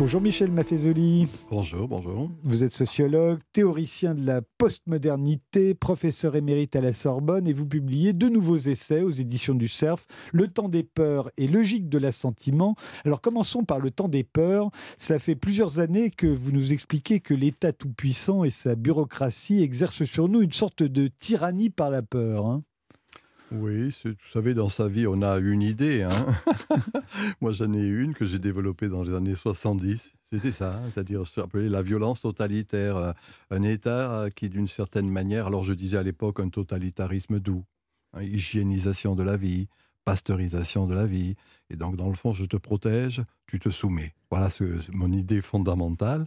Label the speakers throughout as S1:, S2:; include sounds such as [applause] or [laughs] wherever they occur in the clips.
S1: Bonjour Michel Maffezoli.
S2: Bonjour, bonjour.
S1: Vous êtes sociologue, théoricien de la postmodernité, professeur émérite à la Sorbonne et vous publiez deux nouveaux essais aux éditions du Cerf, Le temps des peurs et Logique de l'assentiment. Alors commençons par le temps des peurs. Cela fait plusieurs années que vous nous expliquez que l'État tout-puissant et sa bureaucratie exercent sur nous une sorte de tyrannie par la peur. Hein.
S2: Oui, vous savez, dans sa vie, on a une idée. Hein. [laughs] Moi, j'en ai une que j'ai développée dans les années 70. C'était ça, hein, c'est-à-dire appeler la violence totalitaire. Euh, un État euh, qui, d'une certaine manière, alors je disais à l'époque un totalitarisme doux, hein, hygiénisation de la vie, pasteurisation de la vie. Et donc, dans le fond, je te protège, tu te soumets. Voilà ce, mon idée fondamentale.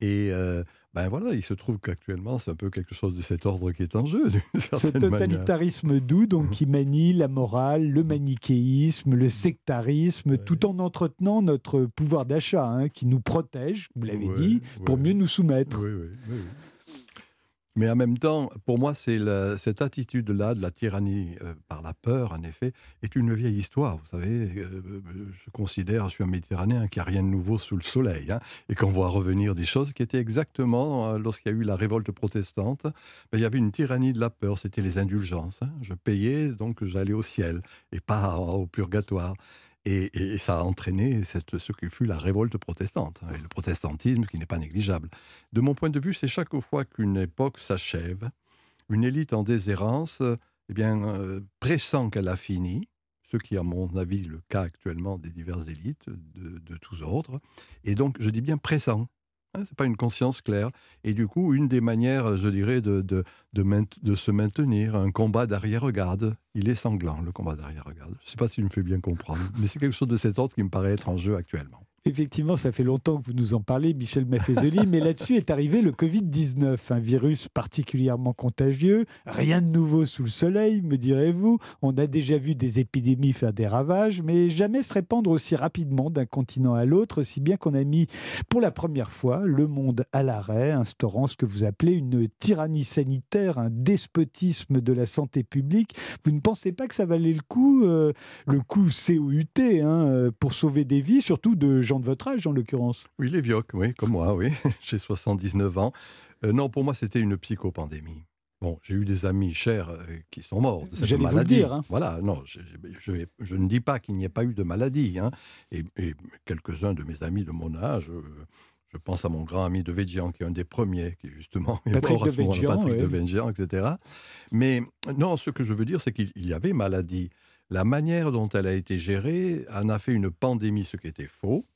S2: Et euh, ben voilà, il se trouve qu'actuellement, c'est un peu quelque chose de cet ordre qui est en jeu. [laughs]
S1: Ce totalitarisme doux, donc, qui manie la morale, le manichéisme, le sectarisme, tout en entretenant notre pouvoir d'achat, hein, qui nous protège, vous l'avez dit, pour mieux nous soumettre.
S2: Oui, oui, oui. Mais en même temps, pour moi, cette attitude-là de la tyrannie euh, par la peur, en effet, est une vieille histoire. Vous savez, euh, je considère, je suis un Méditerranéen, qu'il n'y a rien de nouveau sous le soleil, hein, et qu'on voit revenir des choses qui étaient exactement, euh, lorsqu'il y a eu la révolte protestante, ben, il y avait une tyrannie de la peur, c'était les indulgences. Hein. Je payais, donc j'allais au ciel, et pas au purgatoire. Et, ça a entraîné ce qui fut la révolte protestante, hein, et le protestantisme qui n'est pas négligeable. De mon point de vue, c'est chaque fois qu'une époque s'achève, une élite en déshérence eh bien, euh, pressent qu'elle a fini, ce qui est à mon avis le cas actuellement des diverses élites de, de tous ordres, et donc je dis bien pressant, ce n'est pas une conscience claire. Et du coup, une des manières, je dirais, de, se maintenir, un combat d'arrière-garde, il est sanglant, le combat d'arrière-garde. Je ne sais pas si je me fais bien comprendre, mais c'est quelque chose de cet ordre qui me paraît être en jeu actuellement.
S1: Effectivement, ça fait longtemps que vous nous en parlez, Michel Maffezoli, mais [laughs] là-dessus est arrivé le Covid-19, un virus particulièrement contagieux. Rien de nouveau sous le soleil, me direz-vous. On a déjà vu des épidémies faire des ravages, mais jamais se répandre aussi rapidement d'un continent à l'autre, si bien qu'on a mis pour la première fois le monde à l'arrêt, instaurant ce que vous appelez une tyrannie sanitaire, un despotisme de la santé publique. Vous ne pensez pas que ça valait le coup, euh, le coup COUT, hein, pour sauver des vies, surtout de gens de votre âge en l'occurrence.
S2: Oui, les vioques, oui, comme moi, oui. [laughs] J'ai 79 ans. Euh, non, pour moi, c'était une psychopandémie. Bon, j'ai eu des amis chers euh, qui sont morts de cette maladie.
S1: Vous dire, hein.
S2: Voilà, non, je, je, ne dis pas qu'il n'y ait pas eu de maladie. Hein. Et, quelques-uns de mes amis de mon âge, euh, je pense à mon grand ami de Végian, qui est un des premiers, qui justement
S1: Patrick est mort de
S2: Patrick de Végian, etc. Mais non, ce que je veux dire, c'est qu'il y avait maladie. La manière dont elle a été gérée en a fait une pandémie, ce qui était faux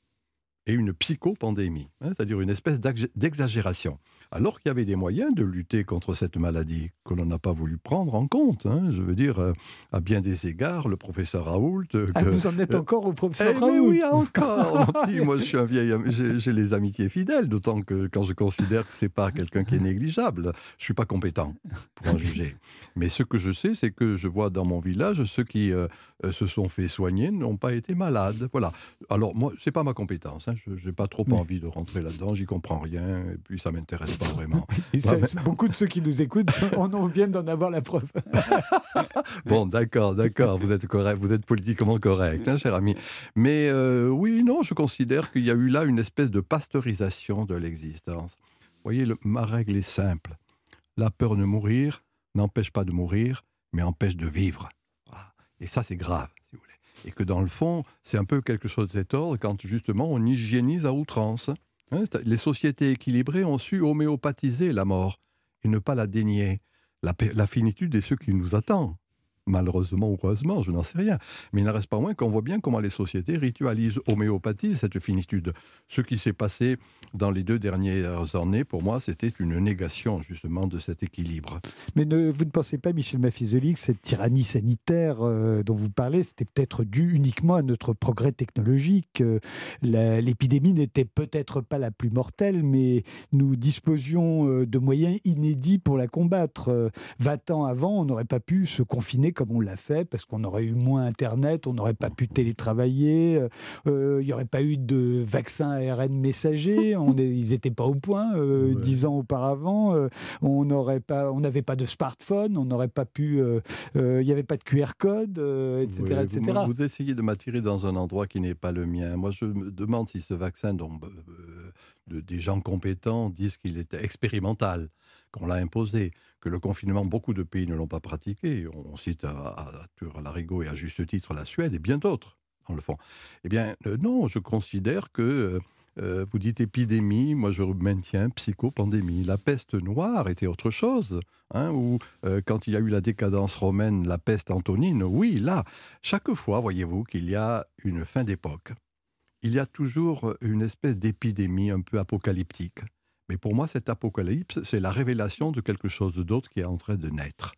S2: et une psychopandémie, hein, c'est-à-dire une espèce d'exagération alors qu'il y avait des moyens de lutter contre cette maladie que l'on n'a pas voulu prendre en compte. Hein. Je veux dire, euh, à bien des égards, le professeur Raoult...
S1: Euh, ah, vous en êtes euh, encore au professeur eh Raoult
S2: Oui, encore [laughs] Moi, je suis un vieil... J'ai les amitiés fidèles, d'autant que quand je considère que c'est pas quelqu'un qui est négligeable, je suis pas compétent pour en juger. Mais ce que je sais, c'est que je vois dans mon village, ceux qui se sont fait soigner n'ont pas été malades. Voilà. Alors, moi, c'est pas ma compétence. Hein. Je n'ai pas trop envie de rentrer là-dedans, j'y comprends rien, et puis ça m'intéresse pas vraiment. [laughs]
S1: Beaucoup de ceux qui nous écoutent [laughs] on viennent d'en avoir la preuve. [laughs]
S2: bon, d'accord, d'accord, vous êtes correct, vous êtes politiquement correct, hein, cher ami. Mais euh, oui, non, je considère qu'il y a eu là une espèce de pasteurisation de l'existence. Vous voyez, ma règle est simple. La peur de mourir n'empêche pas de mourir, mais empêche de vivre. Et ça, c'est grave. Et que dans le fond, c'est un peu quelque chose de cet ordre quand justement on hygiénise à outrance. Hein, les sociétés équilibrées ont su homéopathiser la mort et ne pas la dénier. La, la finitude est ce qui nous attend malheureusement ou heureusement, je n'en sais rien. Mais il n'en reste pas moins qu'on voit bien comment les sociétés ritualisent, homéopathisent cette finitude. Ce qui s'est passé dans les deux dernières années, pour moi, c'était une négation justement de cet équilibre.
S1: Mais vous ne pensez pas, Michel Maffizoli, que cette tyrannie sanitaire euh, dont vous parlez, c'était peut-être dû uniquement à notre progrès technologique euh, L'épidémie n'était peut-être pas la plus mortelle, mais nous disposions euh, de moyens inédits pour la combattre. 20 ans avant, on n'aurait pas pu se confiner comme on l'a fait, parce qu'on aurait eu moins Internet, on n'aurait pas pu télétravailler, euh, euh, il n'y aurait pas eu de vaccin ARN messager, [laughs] on est, ils n'étaient pas au point euh, dix ans auparavant, on n'aurait pas, on n'avait pas de smartphone, on n'aurait pas pu, il n'y avait pas de QR code, etc., etc.
S2: Vous, vous, essayez de m'attirer dans un endroit qui n'est pas le mien. Moi, je me demande si ce vaccin dont des gens compétents disent qu'il était expérimental, qu'on l'a imposé, que le confinement, beaucoup de pays ne l'ont pas pratiqué. On cite à, à, Larigot et à juste titre la Suède et bien d'autres, dans le fond. Eh bien, euh, non, je considère que euh, euh, vous dites épidémie, moi je maintiens psychopandémie. La peste noire était autre chose. Hein, ou quand il y a eu la décadence romaine, la peste antonine, oui, là, chaque fois, voyez-vous, qu'il y a une fin d'époque, il y a toujours une espèce d'épidémie un peu apocalyptique. Mais pour moi, cette apocalypse, c'est la révélation de quelque chose d'autre qui est en train de naître.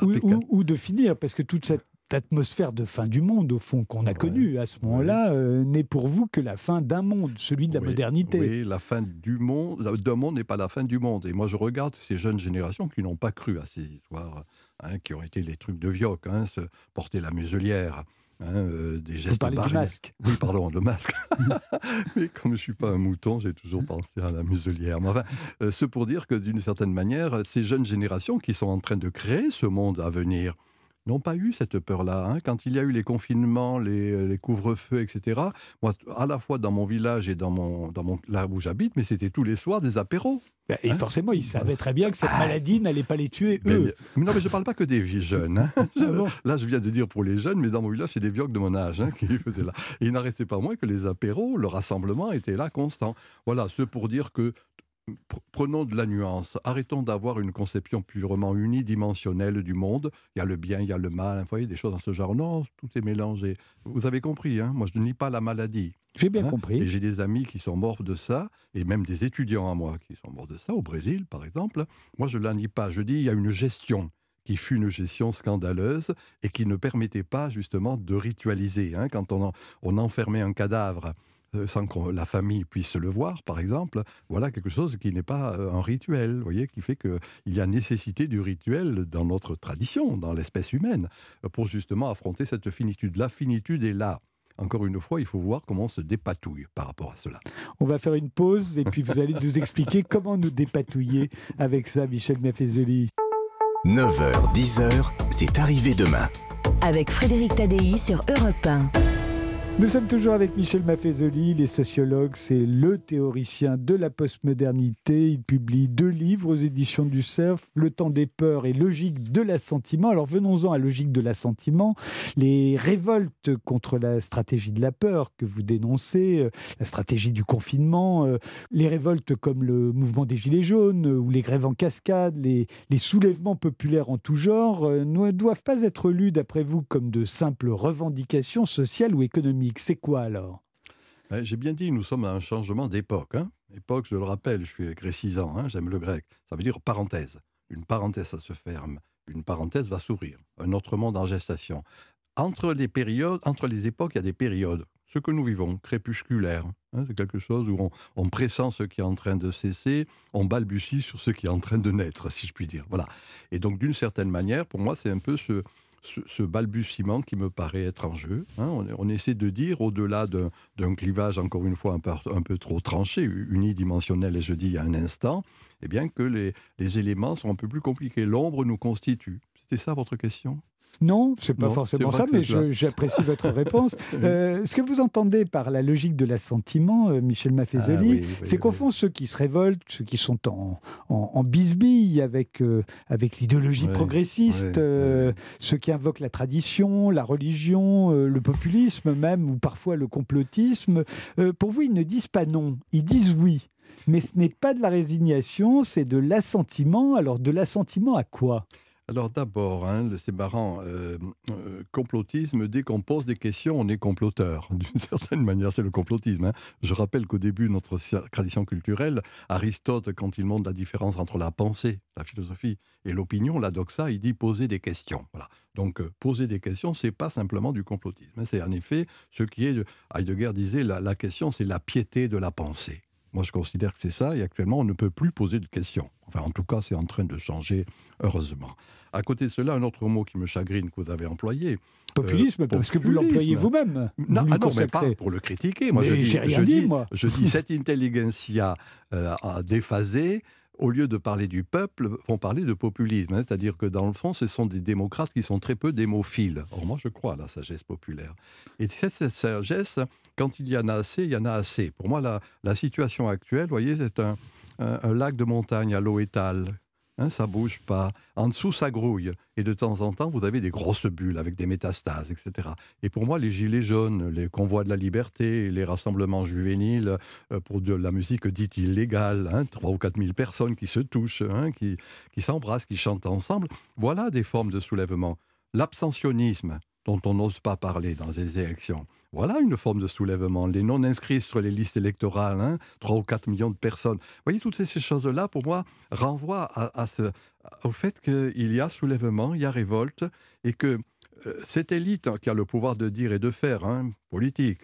S1: ou, de finir, parce que toute cette atmosphère de fin du monde, au fond, qu'on a connue à ce moment-là, euh, n'est pour vous que la fin d'un monde, celui de la modernité.
S2: Oui, la fin du monde, d'un monde n'est pas la fin du monde. Et moi, je regarde ces jeunes générations qui n'ont pas cru à ces histoires, hein, qui ont été les trucs de Vioc, hein, se porter la muselière, Hein, euh, des gestes Vous
S1: parlez du masque. [laughs]
S2: Oui, pardon, le masque. [laughs] [laughs] Mais comme je ne suis pas un mouton, j'ai toujours pensé à la muselière. Mais enfin, euh, ce pour dire que d'une certaine manière, ces jeunes générations qui sont en train de créer ce monde à venir, n'ont pas eu cette peur-là. Hein. Quand il y a eu les confinements, les, les couvre-feux, etc., moi, à la fois dans mon village et dans mon, dans mon, là où j'habite, mais c'était tous les soirs des apéros.
S1: Bah, et hein forcément, ils savaient très bien que cette ah. maladie n'allait pas les tuer, eux.
S2: non, mais je ne parle pas que des jeunes. Hein. [laughs] Là, je viens de dire pour les jeunes, mais dans mon village, c'est des vieux de mon âge qui faisaient là. Et il n'en restait pas moins que les apéros, le rassemblement était là constant. Voilà, ce pour dire que prenons de la nuance. Arrêtons d'avoir une conception purement unidimensionnelle du monde. Il y a le bien, il y a le mal. Vous voyez, des choses dans ce genre. Non, tout est mélangé. Vous avez compris, hein moi je ne nie pas la maladie.
S1: J'ai bien
S2: hein.
S1: compris.
S2: Et j'ai des amis qui sont morts de ça, et même des étudiants à moi qui sont morts de ça, au Brésil par exemple. Moi je ne la nie pas. Je dis il y a une gestion qui fut une gestion scandaleuse et qui ne permettait pas justement de ritualiser. Hein. Quand on, on enfermait un cadavre sans que la famille puisse le voir, par exemple, voilà quelque chose qui n'est pas euh, un rituel, vous voyez, qui fait qu'il y a nécessité du rituel dans notre tradition, dans l'espèce humaine, pour justement affronter cette finitude. La finitude est là. Encore une fois, il faut voir comment on se dépatouille par rapport à cela.
S1: On va faire une pause et puis vous allez nous expliquer [laughs] comment nous dépatouiller avec ça, Michel Maffezoli.
S3: 9h, 10h, c'est arrivé demain.
S4: Avec Frédéric Tadei sur Europe 1.
S1: Nous sommes toujours avec Michel Maffezoli, les sociologues, c'est le théoricien de la postmodernité. Il publie deux livres aux éditions du CERF, Le temps des peurs et Logique de l'assentiment. Alors venons-en à Logique de l'assentiment. Les révoltes contre la stratégie de la peur que vous dénoncez, euh, la stratégie du confinement, euh, les révoltes comme le mouvement des Gilets jaunes ou les grèves en cascade, les, les soulèvements populaires en tout genre, euh, ne doivent pas être lus, d'après vous, comme de simples revendications sociales ou économiques c'est quoi alors?
S2: J'ai bien dit, nous sommes à un changement d'époque. Hein. Époque, je le rappelle, je suis grécisant, hein, j'aime le grec. Ça veut dire parenthèse. Une parenthèse, ça se ferme. Une parenthèse va s'ouvrir. Un autre monde en gestation. Entre les périodes, entre les époques, il y a des périodes. Ce que nous vivons, crépusculaire, hein, c'est quelque chose où on, on, pressent ce qui est en train de cesser, on balbutie sur ce qui est en train de naître, si je puis dire. Voilà. Et donc, d'une certaine manière, pour moi, c'est un peu ce, ce, balbutiement qui me paraît être en jeu. Hein. On, essaie de dire, au-delà d'un clivage, encore une fois, un peu, trop tranché, unidimensionnel, et je dis il y a un instant, eh bien que les, les éléments sont un peu plus compliqués. L'ombre nous constitue. C'était ça votre question?
S1: Non, c'est pas forcément ça, mais j'apprécie votre [laughs] réponse. Euh, ce que vous entendez par la logique de l'assentiment, euh, Michel Maffezoli, ah c'est qu'au fond, ceux qui se révoltent, ceux qui sont en, en, bisbille avec, euh, avec l'idéologie progressiste, ceux qui invoquent la tradition, la religion, le populisme même, ou parfois le complotisme, pour vous, ils ne disent pas non, ils disent oui. Mais ce n'est pas de la résignation, c'est de l'assentiment. Alors, de l'assentiment à quoi?
S2: Alors d'abord, hein, c'est marrant, euh, euh, complotisme, dès qu'on pose des questions, on est comploteur. [laughs] D'une certaine manière, c'est le complotisme. Hein. Je rappelle qu'au début de notre tradition culturelle, Aristote, quand il montre la différence entre la pensée, la philosophie et l'opinion, la doxa, il dit poser des questions. Voilà. Donc euh, poser des questions, c'est pas simplement du complotisme. Hein. C'est en effet ce qui est, Heidegger disait, la question, c'est la piété de la pensée. Moi, je considère que c'est ça, et actuellement, on ne peut plus poser de questions. Enfin, en tout cas, c'est en train de changer, heureusement. À côté de cela, un autre mot qui me chagrine que vous avez employé.
S1: Populisme, euh, parce que vous l'employez vous-même.
S2: non, ah non mais pas pour le critiquer. Moi, je dis, rien je, dit, dis, moi. je dis, cette intelligentsia euh, déphasée, au lieu de parler du peuple, vont parler de populisme. Hein. C'est-à-dire que dans le fond, ce sont des démocrates qui sont très peu démophiles. Or, moi, je crois à la sagesse populaire. Et cette, sagesse quand il y en a assez, il y en a assez. Pour moi, la, la situation actuelle, vous voyez, c'est un, lac de montagne à l'eau étale. Hein, ça bouge pas. En dessous, ça grouille. Et de temps en temps, vous avez des grosses bulles avec des métastases, etc. Et pour moi, les gilets jaunes, les convois de la liberté, les rassemblements juvéniles euh, pour de la musique dite illégale, hein, 3 ou 4 000 personnes qui se touchent, hein, qui, qui s'embrassent, qui chantent ensemble, voilà des formes de soulèvement. L'abstentionnisme, dont on n'ose pas parler dans les élections, voilà une forme de soulèvement. Les non-inscrits sur les listes électorales, hein, 3 ou 4 millions de personnes. Vous voyez, toutes ces choses-là, pour moi, renvoient au fait qu'il y a soulèvement, il y a révolte, et que euh, cette élite qui a le pouvoir de dire et de faire, hein, politique,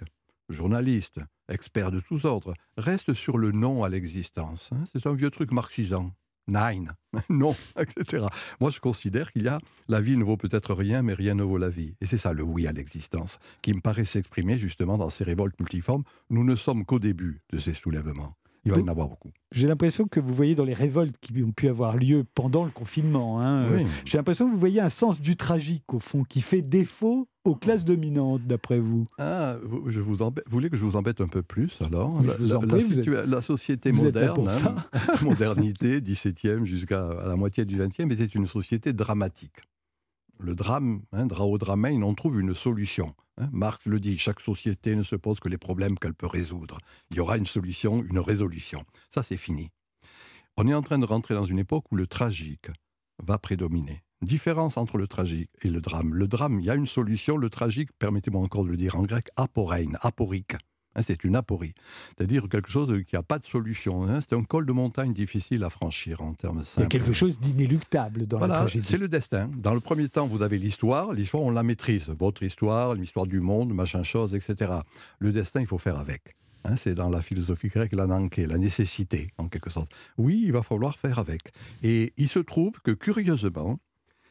S2: journaliste, expert de tous ordres, reste sur le non à l'existence. Hein. C'est un vieux truc marxisant. Nine, [laughs] non, etc. Moi, je considère qu'il y a la vie ne vaut peut-être rien, mais rien ne vaut la vie. Et c'est ça le oui à l'existence, qui me paraît s'exprimer justement dans ces révoltes multiformes. Nous ne sommes qu'au début de ces soulèvements. Il va y en avoir beaucoup.
S1: J'ai l'impression que vous voyez dans les révoltes qui ont pu avoir lieu pendant le confinement, hein,
S2: Oui.
S1: euh, j'ai l'impression que vous voyez un sens du tragique, au fond, qui fait défaut aux classes dominantes, d'après vous?
S2: Ah, vous, je vous, embête- vous voulez que je vous embête un peu plus alors la,
S1: je vous
S2: la-
S1: en
S2: la
S1: prie, vous
S2: situa- la société
S1: vous
S2: moderne, hein, [laughs] modernité, 17e jusqu'à la moitié du 20e, mais c'est une société dramatique. Le drame, hein, draodramein, on trouve une solution. hein. Marx le dit, chaque société ne se pose que les problèmes qu'elle peut résoudre. Il y aura une solution, une résolution. Ça, c'est fini. On est en train de rentrer dans une époque où le tragique va prédominer. Différence entre le tragique et le drame. Le drame, il y a une solution. Le tragique, permettez-moi encore de le dire en grec, aporein, aporique. Hein, c'est une aporie. C'est-à-dire quelque chose qui n'a pas de solution. hein. C'est un col de montagne difficile à franchir en termes
S1: Il y a
S2: simples.
S1: quelque chose d'inéluctable dans la
S2: Voilà,
S1: tragédie.
S2: c'est le destin. Dans le premier temps, vous avez l'histoire. L'histoire, on la maîtrise. Votre histoire, l'histoire du monde, machin chose, etc. Le destin, il faut faire avec. Hein, c'est dans la philosophie grecque l'ananké, la nécessité, en quelque sorte. Oui, il va falloir faire avec. Et il se trouve que, curieusement,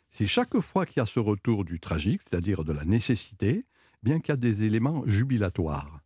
S2: c'est chaque fois qu'il y a ce retour du tragique, c'est-à-dire de la nécessité, bien qu'il y a des éléments jubilatoires,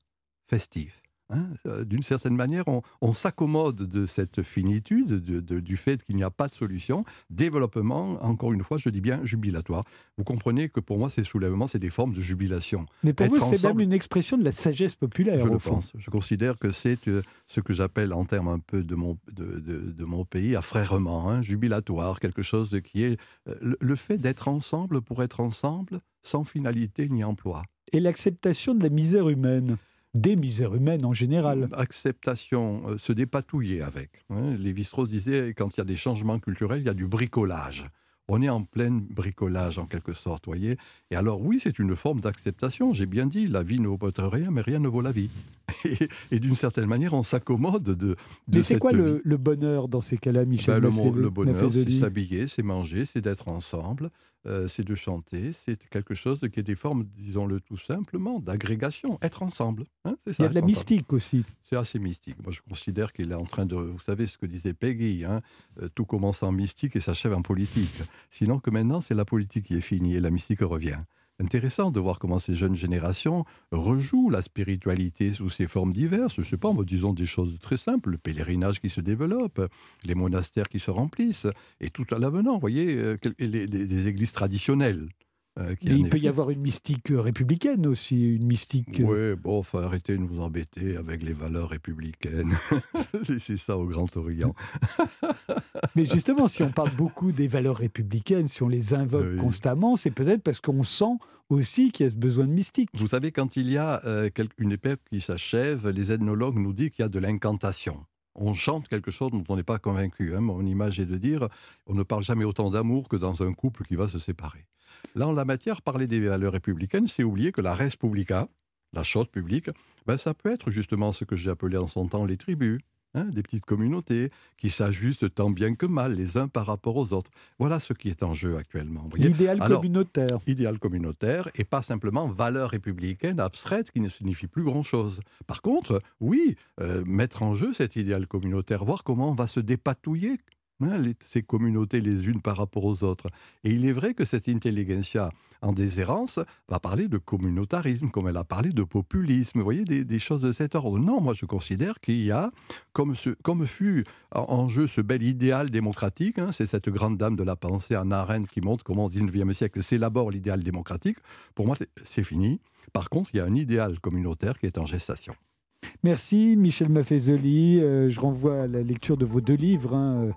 S2: festifs. Hein. Euh, D'une certaine manière, on, on s'accommode de cette finitude, de- de- du fait qu'il n'y a pas de solution. Développement, encore une fois, je dis bien jubilatoire. Vous comprenez que pour moi, ces soulèvements, c'est des formes de jubilation.
S1: Mais pour
S2: être
S1: vous, c'est même une expression de la sagesse populaire,
S2: Je le
S1: fond.
S2: pense. Je considère que c'est euh, ce que j'appelle en termes un peu de mon, de, mon pays, affrèrement, hein, jubilatoire, quelque chose de qui est euh, le, le fait d'être ensemble pour être ensemble, sans finalité ni emploi.
S1: Et l'acceptation de la misère humaine, des misères humaines en général.
S2: Acceptation, euh, se dépatouiller avec. hein. Lévi-Strauss disait, quand il y a des changements culturels, il y a du bricolage. On est en plein bricolage, en quelque sorte, voyez. Et alors, oui, c'est une forme d'acceptation. J'ai bien dit, la vie ne vaut rien, mais rien ne vaut la vie. [laughs] Et, et d'une certaine manière, on s'accommode de. de
S1: Mais c'est quoi le, le bonheur dans ces cas-là, Michel
S2: Ben, le, bonheur, c'est s'habiller, c'est manger, c'est d'être ensemble, euh, c'est de chanter, c'est quelque chose qui est des formes, disons-le tout simplement, d'agrégation, être ensemble. hein,
S1: Il y a de la
S2: ensemble.
S1: mystique aussi.
S2: C'est assez mystique. Moi, je considère qu'il est en train de. Vous savez ce que disait Peggy, hein, euh, tout commence en mystique et s'achève en politique. Sinon que maintenant, c'est la politique qui est finie et la mystique revient. Intéressant de voir comment ces jeunes générations rejouent la spiritualité sous ses formes diverses. Je ne sais pas, disons des choses très simples. Le pèlerinage qui se développe, les monastères qui se remplissent, et tout à l'avenant, vous voyez, euh, les- les églises traditionnelles. Euh,
S1: Mais il peut y avoir une mystique euh, républicaine aussi, une mystique. euh,
S2: oui, bon, enfin, arrêtez de nous embêter avec les valeurs républicaines. [laughs] Laissez ça au Grand Orient. [laughs]
S1: Mais justement, si on parle beaucoup des valeurs républicaines, si on les invoque
S2: Oui.
S1: constamment, c'est peut-être parce qu'on sent aussi qu'il y a ce besoin de mystique.
S2: Vous savez, quand il y a euh, une époque qui s'achève, les ethnologues nous disent qu'il y a de l'incantation. On chante quelque chose dont on n'est pas convaincu. hein. Mon image est de dire, on ne parle jamais autant d'amour que dans un couple qui va se séparer. Là, en la matière, parler des valeurs républicaines, c'est oublier que la res publica, la chose publique, ben, ça peut être justement ce que j'ai appelé en son temps les tribus. hein, des petites communautés qui s'ajustent tant bien que mal les uns par rapport aux autres. Voilà ce qui est en jeu actuellement.
S1: L'idéal communautaire.
S2: idéal communautaire et pas simplement valeur républicaine abstraite qui ne signifie plus grand-chose. Par contre, oui, euh, mettre en jeu cet idéal communautaire, voir comment on va se dépatouiller ces communautés les unes par rapport aux autres. Et il est vrai que cette intelligentsia en déshérence va parler de communautarisme, comme elle a parlé de populisme, vous voyez, des, choses de cet ordre. Non, moi je considère qu'il y a, comme, fut en jeu ce bel idéal démocratique, hein, c'est cette grande dame de la pensée en Arendt qui montre comment au XIXe siècle s'élabore l'idéal démocratique, pour moi c'est fini. Par contre, il y a un idéal communautaire qui est en gestation.
S1: Merci Michel Maffezoli. Euh, je renvoie à la lecture de vos deux livres, hein.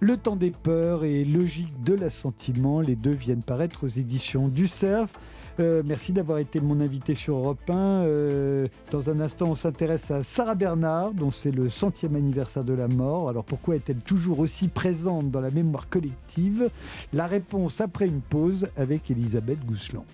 S1: Le temps des peurs et Logique de l'assentiment. Les deux viennent paraître aux éditions du CERF. Euh, merci d'avoir été mon invité sur Europe 1. Euh, dans un instant, on s'intéresse à Sarah Bernard, dont c'est le centième anniversaire de la mort. Alors pourquoi est-elle toujours aussi présente dans la mémoire collective? La réponse après une pause avec Elisabeth Gousseland.